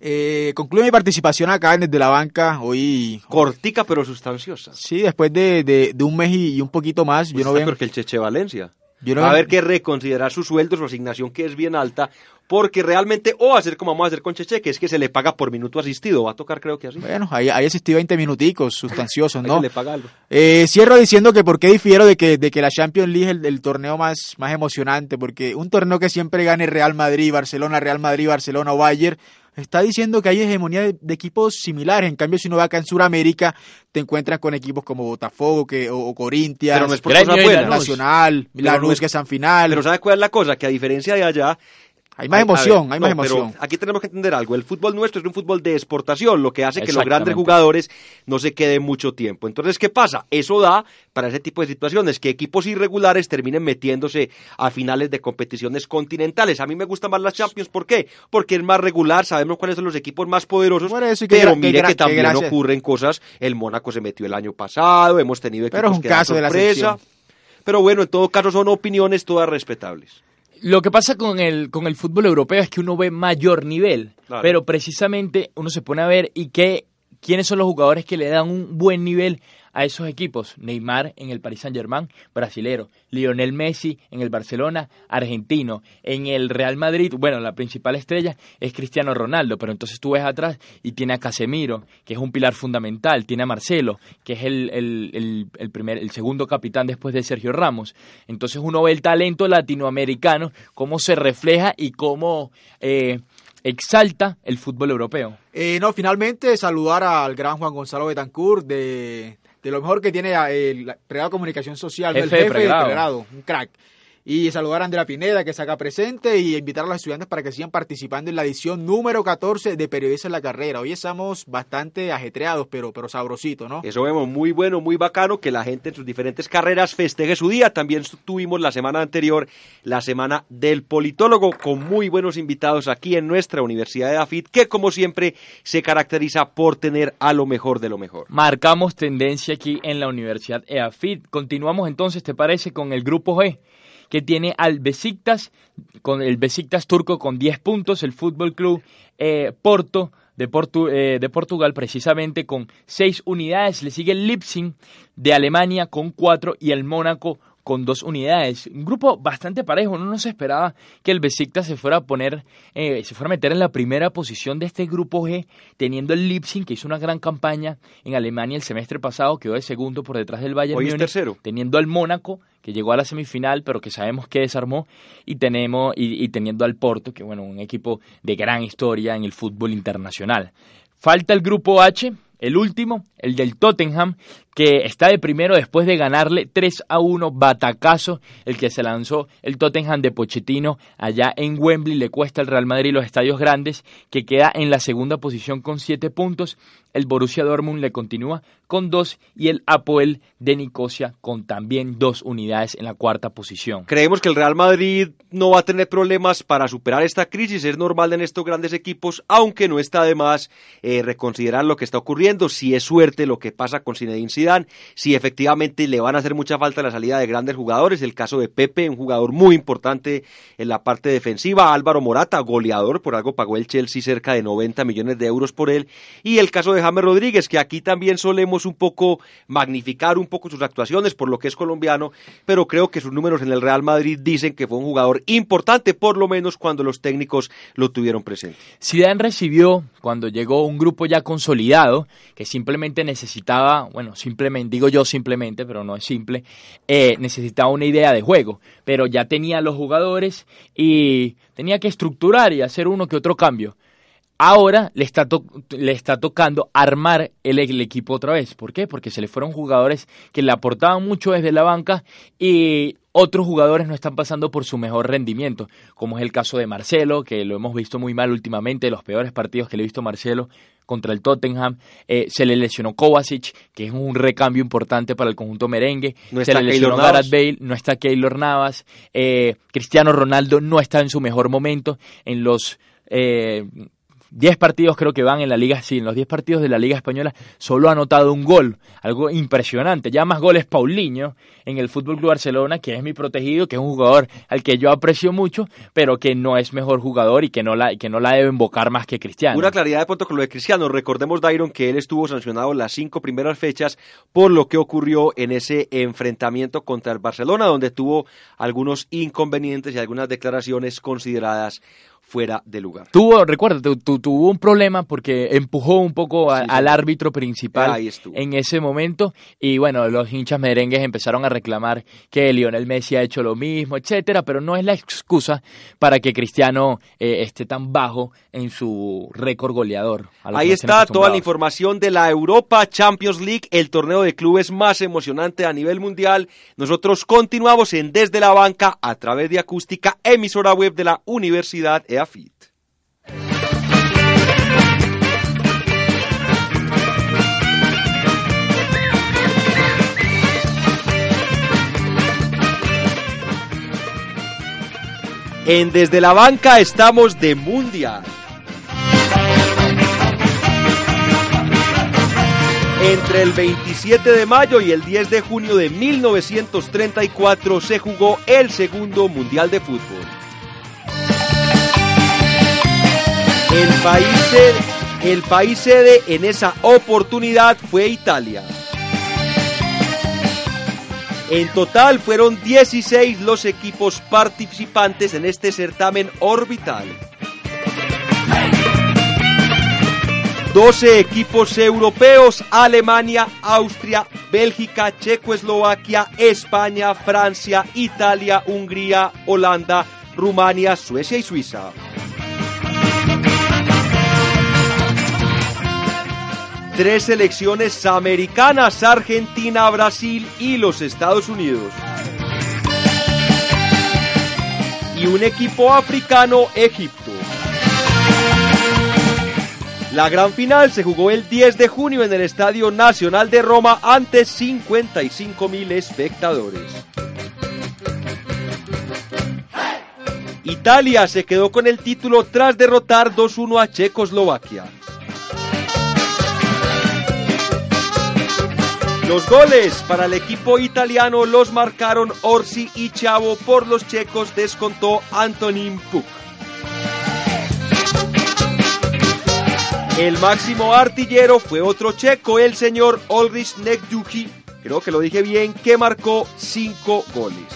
Eh, concluye mi participación acá desde la banca hoy. Cortica pero sustanciosa. Sí, después de, de, un mes y, un poquito más. yo no veo. que el Cheche Valencia va a haber que reconsiderar su sueldo, su asignación que es bien alta, porque realmente, o hacer como vamos a hacer con Cheche, que es que se le paga por minuto asistido, va a tocar creo que así. Bueno, ahí, ahí asistió 20 minuticos sustanciosos, ¿no? le paga algo. Eh, cierro diciendo que por qué difiero de que, de que la Champions League es el, torneo más, más emocionante, porque un torneo que siempre gane Real Madrid, Barcelona, Real Madrid, Barcelona o Bayern, está diciendo que hay hegemonía de, equipos similares. En cambio, si uno va acá en Sudamérica, te encuentras con equipos como Botafogo que, o, Corintia, pero no es por cosa buena. Nacional, Lanús, que es San Final. Pero ¿sabes cuál es la cosa? Que a diferencia de allá, Hay más emoción, hay más emoción. aquí tenemos que entender algo. El fútbol nuestro es un fútbol de exportación, lo que hace que los grandes jugadores no se queden mucho tiempo. Entonces, ¿qué pasa? Eso da para ese tipo de situaciones, que equipos irregulares terminen metiéndose a finales de competiciones continentales. A mí me gustan más las Champions, ¿por qué? Porque es más regular, sabemos cuáles son los equipos más poderosos, pero mire que, también ocurren cosas. El Mónaco se metió el año pasado, hemos tenido equipos pero es un que caso de la pero bueno, en todo caso son opiniones todas respetables. Lo que pasa con el, con el fútbol europeo es que uno ve mayor nivel, pero precisamente uno se pone a ver y qué, quiénes son los jugadores que le dan un buen nivel a esos equipos. Neymar en el Paris Saint-Germain, brasilero. Lionel Messi en el Barcelona, argentino. En el Real Madrid, bueno, la principal estrella es Cristiano Ronaldo, pero entonces tú ves atrás y tiene a Casemiro, que es un pilar fundamental. Tiene a Marcelo, que es el, el, primer, el segundo capitán después de Sergio Ramos. Entonces uno ve el talento latinoamericano, cómo se refleja y cómo... Eh, exalta el fútbol europeo. Eh, no, finalmente saludar al gran Juan Gonzalo Betancourt de de lo mejor que tiene el Pregrado Comunicación Social, el jefe de pregrado, un crack y saludar a Andrea Pineda que se haga presente y invitar a los estudiantes para que sigan participando en la edición número 14 de Periodistas en la Carrera. Hoy estamos bastante ajetreados, pero, pero sabrosito, ¿no? Eso vemos muy bueno, muy bacano que la gente en sus diferentes carreras festeje su día. También tuvimos la semana anterior la semana del politólogo con muy buenos invitados aquí en nuestra Universidad de AFIT que como siempre se caracteriza por tener a lo mejor de lo mejor. Marcamos tendencia aquí en la Universidad EAFIT. Continuamos entonces, ¿te parece? Con el grupo G que tiene al Besiktas, con el Besiktas turco con 10 puntos, el Fútbol Club eh, Porto de, eh, de, Portugal precisamente con 6 unidades, le sigue el Leipzig de Alemania con 4 y el Mónaco con dos unidades. Un grupo bastante parejo. Uno no se esperaba que el Besiktas se fuera a poner, eh, se fuera a meter en la primera posición de este grupo G, teniendo el Leipzig, que hizo una gran campaña en Alemania el semestre pasado, quedó de segundo por detrás del Bayern Hoy tercero. teniendo al Mónaco, que llegó a la semifinal, pero que sabemos que desarmó, y tenemos, y, y teniendo al Porto, que bueno, un equipo de gran historia en el fútbol internacional. Falta el grupo H, el último, el del Tottenham, que está de primero después de ganarle 3 a 1 batacazo, el que se lanzó el Tottenham de Pochettino allá en Wembley, le cuesta al Real Madrid los estadios grandes, que queda en la segunda posición con 7 puntos, el Borussia Dortmund le continúa con 2 y el Apoel de Nicosia con también dos unidades en la cuarta posición. Creemos que el Real Madrid no va a tener problemas para superar esta crisis, es normal en estos grandes equipos, aunque no está de más eh, reconsiderar lo que está ocurriendo, si es suerte lo que pasa con Zinedine Zidane, si efectivamente le van a hacer mucha falta la salida de grandes jugadores, el caso de Pepe, un jugador muy importante en la parte defensiva, Álvaro Morata, goleador, por algo pagó el Chelsea cerca de 90 millones de euros por él, y el caso de James Rodríguez, que aquí también solemos un poco magnificar un poco sus actuaciones por lo que es colombiano, pero creo que sus números en el Real Madrid dicen que fue un jugador importante, por lo menos cuando los técnicos lo tuvieron presente. Zidane recibió, cuando llegó un grupo ya consolidado, que simplemente necesitaba, bueno, simplemente, digo yo simplemente, pero no es simple, eh, necesitaba una idea de juego, pero ya tenía los jugadores y tenía que estructurar y hacer uno que otro cambio. Ahora le está, le está tocando armar el, el, equipo otra vez. ¿Por qué? Porque se le fueron jugadores que le aportaban mucho desde la banca y otros jugadores no están pasando por su mejor rendimiento, como es el caso de Marcelo, que lo hemos visto muy mal últimamente, los peores partidos que le he visto a Marcelo contra el Tottenham, eh, se le lesionó Kovacic, que es un recambio importante para el conjunto merengue, no se le lesionó Gareth Bale, no está Keylor Navas, eh, Cristiano Ronaldo no está en su mejor momento, en los... Eh, 10 partidos creo que van en la Liga, sí, en los 10 partidos de la Liga Española solo ha anotado un gol, algo impresionante. Ya más goles Paulinho en el Fútbol Club Barcelona, que es mi protegido, que es un jugador al que yo aprecio mucho, pero que no es mejor jugador y que no la, que no la debe invocar más que Cristiano. Una claridad de punto de Cristiano. Recordemos, Dairon, que él estuvo sancionado las cinco primeras fechas por lo que ocurrió en ese enfrentamiento contra el Barcelona, donde tuvo algunos inconvenientes y algunas declaraciones consideradas fuera de lugar. Tuvo, recuerda, tuvo un problema porque empujó un poco al árbitro principal en ese momento y bueno, los hinchas merengues empezaron a reclamar que Lionel Messi ha hecho lo mismo, etcétera, pero no es la excusa para que Cristiano eh, esté tan bajo en su récord goleador. Ahí está toda la información de la Europa Champions League, el torneo de clubes más emocionante a nivel mundial. Nosotros continuamos en Desde la Banca a través de Acústica, emisora web de la Universidad En Desde la Banca estamos de Mundial. Entre el 27 de mayo y el 10 de junio de 1934 se jugó el segundo Mundial de Fútbol. El país, sede, el país sede en esa oportunidad fue Italia. En total fueron 16 los equipos participantes en este certamen orbital. 12 equipos europeos, Alemania, Austria, Bélgica, Checoslovaquia, España, Francia, Italia, Hungría, Holanda, Rumania, Suecia y Suiza. Tres selecciones americanas, Argentina, Brasil y los Estados Unidos. Y un equipo africano, Egipto. La gran final se jugó el 10 de junio en el Estadio Nacional de Roma ante 55 mil espectadores. Italia se quedó con el título tras derrotar 2-1 a Checoslovaquia. Los goles para el equipo italiano los marcaron Orsi y Chavo, por los checos descontó Antonín Puk. El máximo artillero fue otro checo, el señor Olrich Nekduki, creo que lo dije bien, que marcó cinco goles.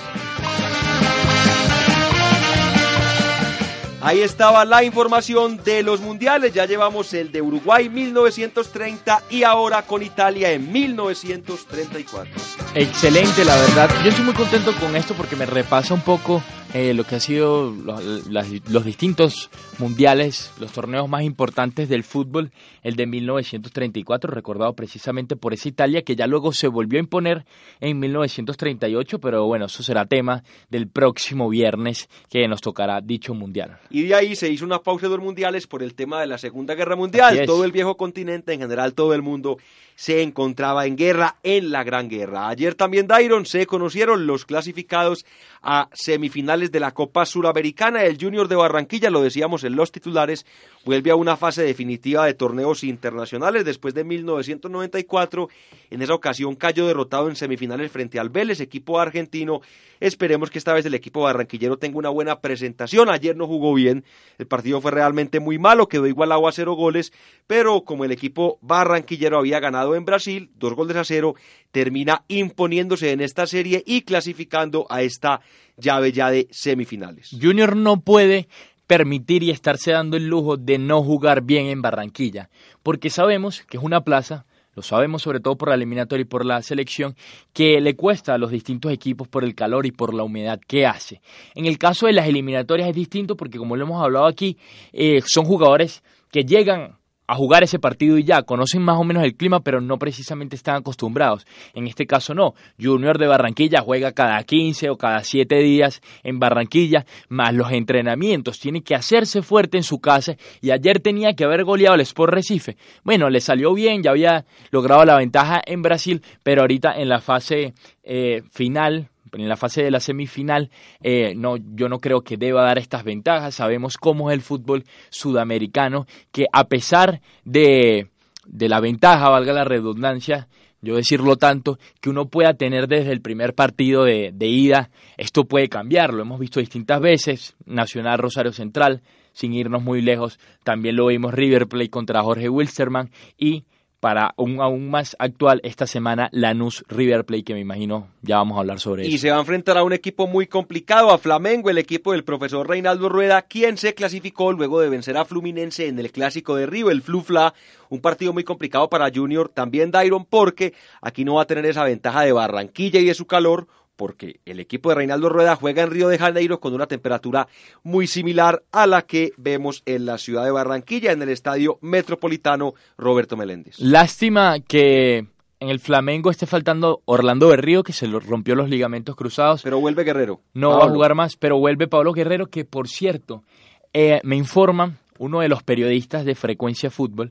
Ahí estaba la información de los mundiales. Ya llevamos el de Uruguay 1930 y ahora con Italia en 1934. Excelente, la verdad. Yo estoy muy contento con esto porque me repasa un poco eh, lo que ha sido los, distintos mundiales, los torneos más importantes del fútbol, el de 1934, recordado precisamente por esa Italia que ya luego se volvió a imponer en 1938, pero bueno, eso será tema del próximo viernes que nos tocará dicho mundial. Y de ahí se hizo una pausa de los mundiales por el tema de la Segunda Guerra Mundial. Todo el viejo continente, en general todo el mundo, se encontraba en guerra en la Gran Guerra. Ayer también, Dairon, se conocieron los clasificados a semifinales de la Copa Suramericana. El Junior de Barranquilla, lo decíamos en los titulares, vuelve a una fase definitiva de torneos internacionales después de 1994. En esa ocasión cayó derrotado en semifinales frente al Vélez, equipo argentino. Esperemos que esta vez el equipo barranquillero tenga una buena presentación. Ayer no jugó bien, el partido fue realmente muy malo, quedó igualado a cero goles, pero como el equipo barranquillero había ganado en Brasil, dos goles a cero, termina imponiéndose en esta serie y clasificando a esta llave ya de semifinales. Junior no puede permitir y estarse dando el lujo de no jugar bien en Barranquilla, porque sabemos que es una plaza, lo sabemos sobre todo por la eliminatoria y por la selección, que le cuesta a los distintos equipos por el calor y por la humedad que hace. En el caso de las eliminatorias es distinto porque como lo hemos hablado aquí, eh, son jugadores que llegan a jugar ese partido y ya, conocen más o menos el clima, pero no precisamente están acostumbrados. En este caso no, Junior de Barranquilla juega cada 15 o cada 7 días en Barranquilla, más los entrenamientos, tiene que hacerse fuerte en su casa y ayer tenía que haber goleado el Sport Recife. Bueno, le salió bien, ya había logrado la ventaja en Brasil, pero ahorita en la fase eh, final en la fase de la semifinal, eh, no, yo no creo que deba dar estas ventajas. Sabemos cómo es el fútbol sudamericano, que a pesar de, de la ventaja, valga la redundancia, yo decirlo tanto, que uno pueda tener desde el primer partido de, de ida, esto puede cambiar, lo hemos visto distintas veces, Nacional Rosario Central, sin irnos muy lejos, también lo vimos River Plate contra Jorge Wilstermann y para un aún más actual esta semana Lanús River Plate, que me imagino ya vamos a hablar sobre eso. Y se va a enfrentar a un equipo muy complicado, a Flamengo, el equipo del profesor Reinaldo Rueda, quien se clasificó luego de vencer a Fluminense en el clásico de Río, el Flufla, un partido muy complicado para Junior, también Dairon, porque aquí no va a tener esa ventaja de Barranquilla y de su calor, porque el equipo de Reinaldo Rueda juega en Río de Janeiro con una temperatura muy similar a la que vemos en la ciudad de Barranquilla, en el estadio metropolitano Roberto Meléndez. Lástima que en el Flamengo esté faltando Orlando Berrío, que se lo rompió los ligamentos cruzados. Pero vuelve Guerrero. No va a jugar más, pero vuelve Pablo Guerrero, que por cierto, eh, me informa uno de los periodistas de Frecuencia Fútbol,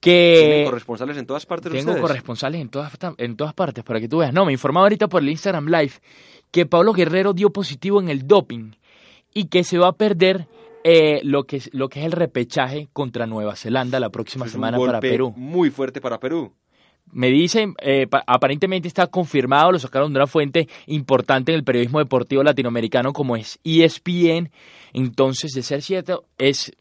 que... ¿Tienen corresponsales en todas partes Tengo corresponsales en todas, en todas partes, para que tú veas. No, me informaba ahorita por el Instagram Live que Pablo Guerrero dio positivo en el doping y que se va a perder eh, lo, que, lo que es el repechaje contra Nueva Zelanda la próxima semana para Perú. Muy fuerte para Perú. Me dicen, eh, aparentemente está confirmado, lo sacaron de una fuente importante en el periodismo deportivo latinoamericano como es ESPN. Entonces, de ser cierto, es,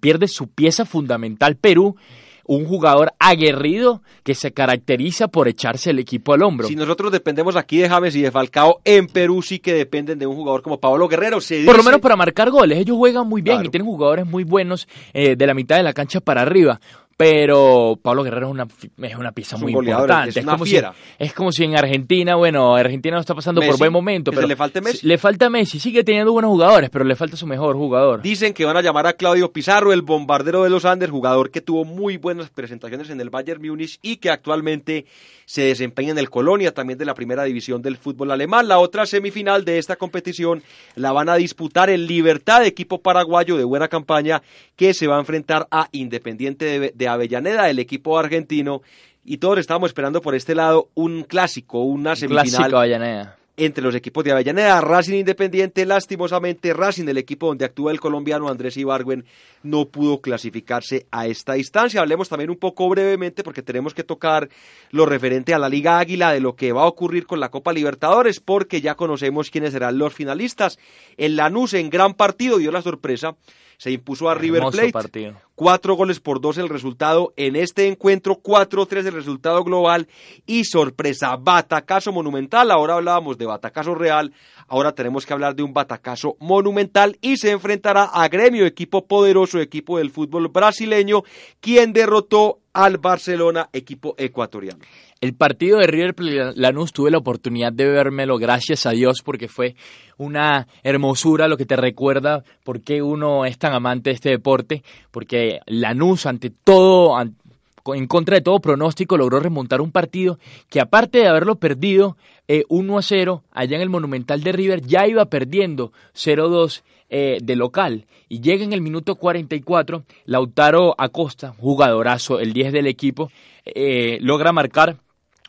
pierde su pieza fundamental Perú un jugador aguerrido que se caracteriza por echarse el equipo al hombro. Si nosotros dependemos aquí de James y de Falcao, en Perú sí que dependen de un jugador como Pablo Guerrero. Por lo menos para marcar goles, ellos juegan muy bien y tienen jugadores muy buenos eh, de la mitad de la cancha para arriba. Pero Pablo Guerrero es una, es una pieza muy importante. Es, como Si, es como si en Argentina, bueno, Argentina no está pasando por buen momento. Pero le falta Messi. Le falta Messi, sigue teniendo buenos jugadores, pero le falta su mejor jugador. Dicen que van a llamar a Claudio Pizarro, el bombardero de los Andes, jugador que tuvo muy buenas presentaciones en el Bayern Múnich y que actualmente se desempeña en el Colonia, también de la primera división del fútbol alemán. La otra semifinal de esta competición la van a disputar el Libertad, equipo paraguayo de buena campaña, que se va a enfrentar a Independiente de, de Avellaneda, el equipo argentino, y todos estamos esperando por este lado un clásico, una semifinal. Clásico Avellaneda entre los equipos de Avellaneda, Racing Independiente, lastimosamente Racing, el equipo donde actúa el colombiano Andrés Ibargüen, no pudo clasificarse a esta instancia. Hablemos también un poco brevemente, porque tenemos que tocar lo referente a la Liga Águila, de lo que va a ocurrir con la Copa Libertadores, porque ya conocemos quiénes serán los finalistas. El Lanús en gran partido dio la sorpresa se impuso a River Plate. Cuatro goles por dos el resultado en este encuentro, cuatro tres el resultado global y sorpresa, batacazo monumental. Ahora hablábamos de batacazo real, ahora tenemos que hablar de un batacazo monumental y se enfrentará a Gremio, equipo poderoso, equipo del fútbol brasileño, quien derrotó al Barcelona, equipo ecuatoriano. El partido de River Lanús tuve la oportunidad de vérmelo, gracias a Dios, porque fue una hermosura lo que te recuerda por qué uno es tan amante de este deporte, porque Lanús, ante todo, en contra de todo pronóstico, logró remontar un partido que aparte de haberlo perdido 1 eh, a 0 allá en el Monumental de River, ya iba perdiendo 0-2 eh, de local. Y llega en el minuto 44, Lautaro Acosta, jugadorazo, el 10 del equipo, eh, logra marcar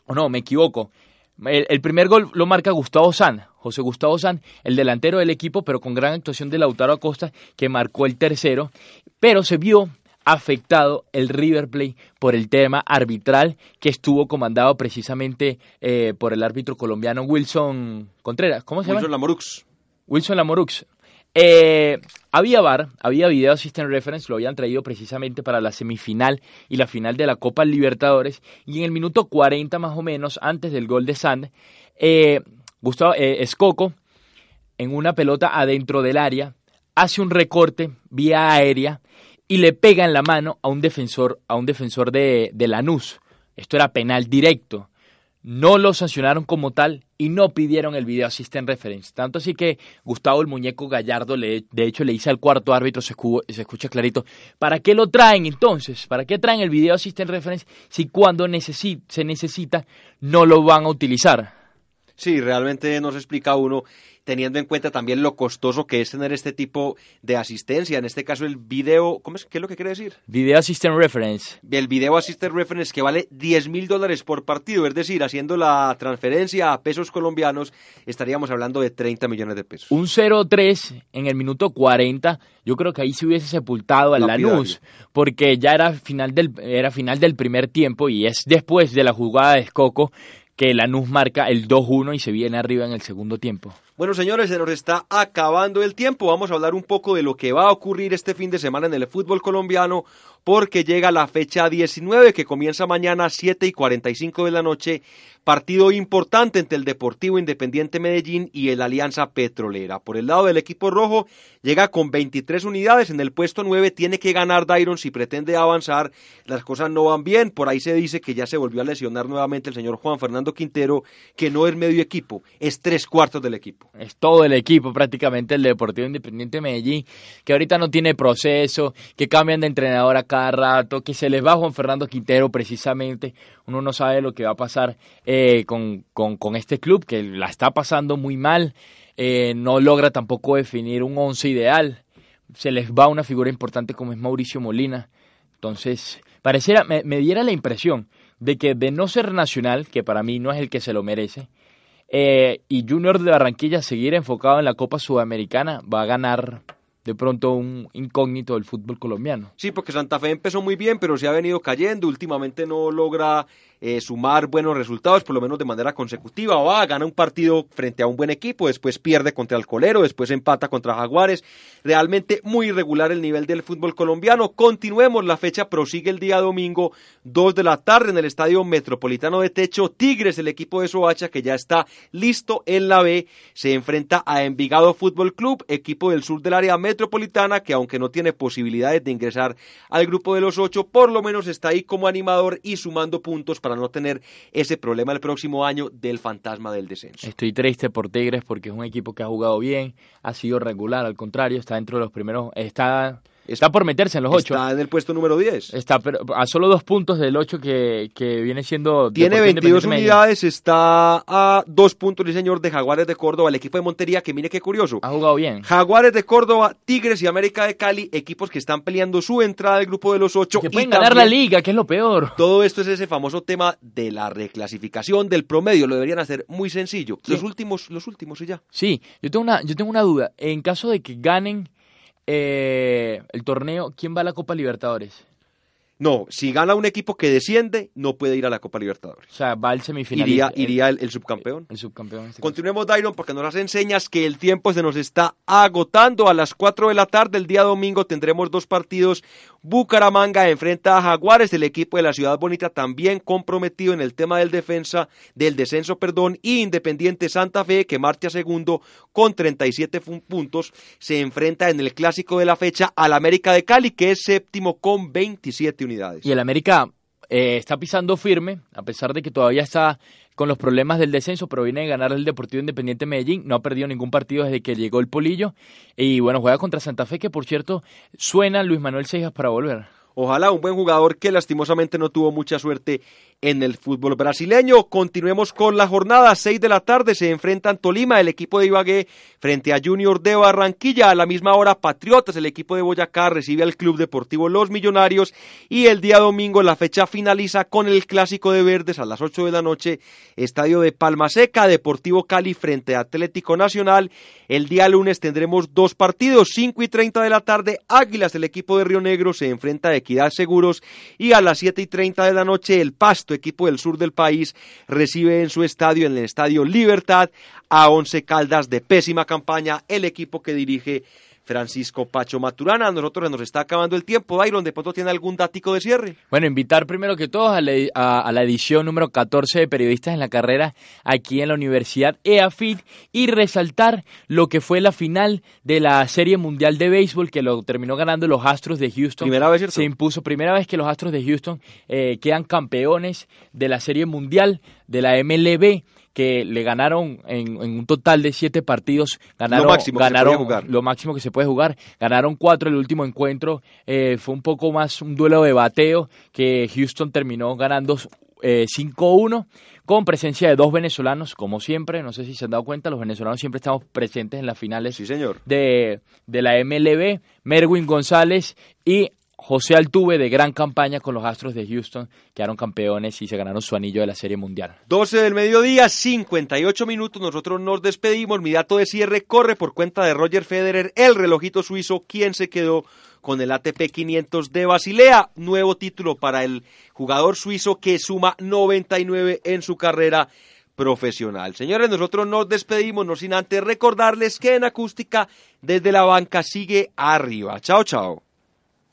o no, me equivoco. El, primer gol lo marca Gustavo San, José Gustavo San, el delantero del equipo, pero con gran actuación de Lautaro Acosta, que marcó el tercero, pero se vio afectado el River Plate por el tema arbitral que estuvo comandado precisamente eh, por el árbitro colombiano Wilson Contreras. ¿Cómo se llama? Wilson Lamorux. Wilson Lamorux. Eh, había VAR, había Video Assistant Reference, lo habían traído precisamente para la semifinal y la final de la Copa Libertadores. Y en el minuto 40 más o menos, antes del gol de Sand, eh, Gustavo eh, Escoco, en una pelota adentro del área, hace un recorte vía aérea y le pega en la mano a un defensor, a un defensor de, de Lanús. Esto era penal directo no lo sancionaron como tal y no pidieron el video assistant reference. Tanto así que Gustavo el Muñeco Gallardo, le, de hecho, le dice al cuarto árbitro, se, se, escucha clarito, ¿para qué lo traen entonces? ¿Para qué traen el video assistant reference si cuando se necesita no lo van a utilizar? Sí, realmente nos explica uno teniendo en cuenta también lo costoso que es tener este tipo de asistencia. En este caso, el video, ¿cómo es? ¿qué es lo que quiere decir? Video Assistant Reference. El Video Assistant Reference que vale 10 mil dólares por partido, es decir, haciendo la transferencia a pesos colombianos, estaríamos hablando de 30 millones de pesos. Un 0-3 en el minuto 40, yo creo que ahí se hubiese sepultado a Lanús, porque ya era final, del, era final del primer tiempo y es después de la jugada de Escoco que Lanús marca el 2-1 y se viene arriba en el segundo tiempo. Bueno, señores, se nos está acabando el tiempo. Vamos a hablar un poco de lo que va a ocurrir este fin de semana en el fútbol colombiano, porque llega la fecha 19 que comienza mañana a 7 y 45 de la noche Partido importante entre el Deportivo Independiente Medellín y el Alianza Petrolera. Por el lado del equipo rojo, llega con 23 unidades. En el puesto 9 tiene que ganar Dairon si pretende avanzar. Las cosas no van bien. Por ahí se dice que ya se volvió a lesionar nuevamente el señor Juan Fernando Quintero, que no es medio equipo, es tres cuartos del equipo. Es todo el equipo prácticamente el Deportivo Independiente Medellín, que ahorita no tiene proceso, que cambian de entrenador a cada rato, que se les va Juan Fernando Quintero precisamente. Uno no sabe lo que va a pasar. Eh, con, con, este club que la está pasando muy mal, eh, no logra tampoco definir un once ideal, se les va una figura importante como es Mauricio Molina, entonces pareciera, me, diera la impresión de que de no ser nacional, que para mí no es el que se lo merece, eh, y Junior de Barranquilla seguir enfocado en la Copa Sudamericana, va a ganar de pronto un incógnito del fútbol colombiano. Sí, porque Santa Fe empezó muy bien, pero se ha venido cayendo, últimamente no logra eh, sumar buenos resultados, por lo menos de manera consecutiva. Va, gana un partido frente a un buen equipo, después pierde contra el Colero, después empata contra Jaguares. Realmente muy irregular el nivel del fútbol colombiano. Continuemos, la fecha prosigue el día domingo, 2 de la tarde en el Estadio Metropolitano de Techo. Tigres, el equipo de Soacha, que ya está listo en la B, se enfrenta a Envigado Fútbol Club, equipo del sur del área metropolitana, que aunque no tiene posibilidades de ingresar al grupo de los ocho, por lo menos está ahí como animador y sumando puntos para no tener ese problema el próximo año del fantasma del descenso. Estoy triste por Tigres porque es un equipo que ha jugado bien, ha sido regular, al contrario, está dentro de los primeros, está Está por meterse en los ocho. Está en el puesto número 10. Está pero a solo dos puntos del ocho que, que viene siendo... Tiene 22 unidades, está a dos puntos el señor de Jaguares de Córdoba, el equipo de Montería, que mire qué curioso. Ha jugado bien. Jaguares de Córdoba, Tigres y América de Cali, equipos que están peleando su entrada al grupo de los ocho. Que pueden ganar la liga, que es lo peor. Todo esto es ese famoso tema de la reclasificación del promedio, lo deberían hacer muy sencillo. Los últimos, los últimos y ya. Sí, yo tengo una, yo tengo una duda. En caso de que ganen eh, el torneo, ¿quién va a la Copa Libertadores? No, si gana un equipo que desciende, no puede ir a la Copa Libertadores. O sea, va al semifinal. Iría, iría el, subcampeón. El subcampeón. Este Continuemos, Dairon, porque nos enseñas que el tiempo se nos está agotando. A las 4 de la tarde, el día domingo, tendremos dos partidos. Bucaramanga enfrenta a Jaguares, el equipo de la Ciudad Bonita también comprometido en el tema del defensa, del descenso, perdón, y Independiente Santa Fe, que marcha segundo con 37 puntos, se enfrenta en el clásico de la fecha al América de Cali, que es séptimo con 27 unidades. Y el América eh, está pisando firme, a pesar de que todavía está con los problemas del descenso, pero viene a ganar el Deportivo Independiente Medellín, no ha perdido ningún partido desde que llegó el Polillo, y bueno, juega contra Santa Fe, que por cierto suena Luis Manuel Seijas para volver. Ojalá un buen jugador que lastimosamente no tuvo mucha suerte en el fútbol brasileño. Continuemos con la jornada. Seis de la tarde se enfrentan Tolima, el equipo de Ibagué, frente a Junior de Barranquilla. A la misma hora, Patriotas, el equipo de Boyacá, recibe al Club Deportivo Los Millonarios. Y el día domingo la fecha finaliza con el Clásico de Verdes a las ocho de la noche. Estadio de Palma Seca, Deportivo Cali frente a Atlético Nacional. El día lunes tendremos dos partidos. Cinco y treinta de la tarde, Águilas, el equipo de Río Negro, se enfrenta a Equidad Seguros. Y a las siete y treinta de la noche, el Pasto equipo del sur del país, recibe en su estadio, en el Estadio Libertad, a Once Caldas de pésima campaña, el equipo que dirige Francisco Pacho Maturana. A nosotros nos está acabando el tiempo. Byron, ¿de pronto tiene algún dático de cierre? Bueno, invitar primero que todo a la, edición número 14 de Periodistas en la Carrera aquí en la Universidad EAFIT y resaltar lo que fue la final de la Serie Mundial de Béisbol que lo terminó ganando los Astros de Houston. Primera vez, ¿cierto? Se impuso, primera vez que los Astros de Houston eh, quedan campeones de la Serie Mundial de la MLB que le ganaron en, un total de siete partidos, ganaron, lo máximo, ganaron que se jugar. lo máximo que se puede jugar, ganaron cuatro el último encuentro, eh, fue un poco más un duelo de bateo que Houston terminó ganando eh, 5-1 con presencia de dos venezolanos, como siempre, no sé si se han dado cuenta, los venezolanos siempre estamos presentes en las finales sí, señor. De, de la MLB, Merwin González y José Altuve de gran campaña con los Astros de Houston, quedaron campeones y se ganaron su anillo de la Serie Mundial. 12 del mediodía, 58 minutos, nosotros nos despedimos, mi dato de cierre corre por cuenta de Roger Federer, el relojito suizo, quien se quedó con el ATP 500 de Basilea, nuevo título para el jugador suizo que suma 99 en su carrera profesional. Señores, nosotros nos despedimos, no sin antes recordarles que en acústica desde la banca sigue arriba. Chao, chao.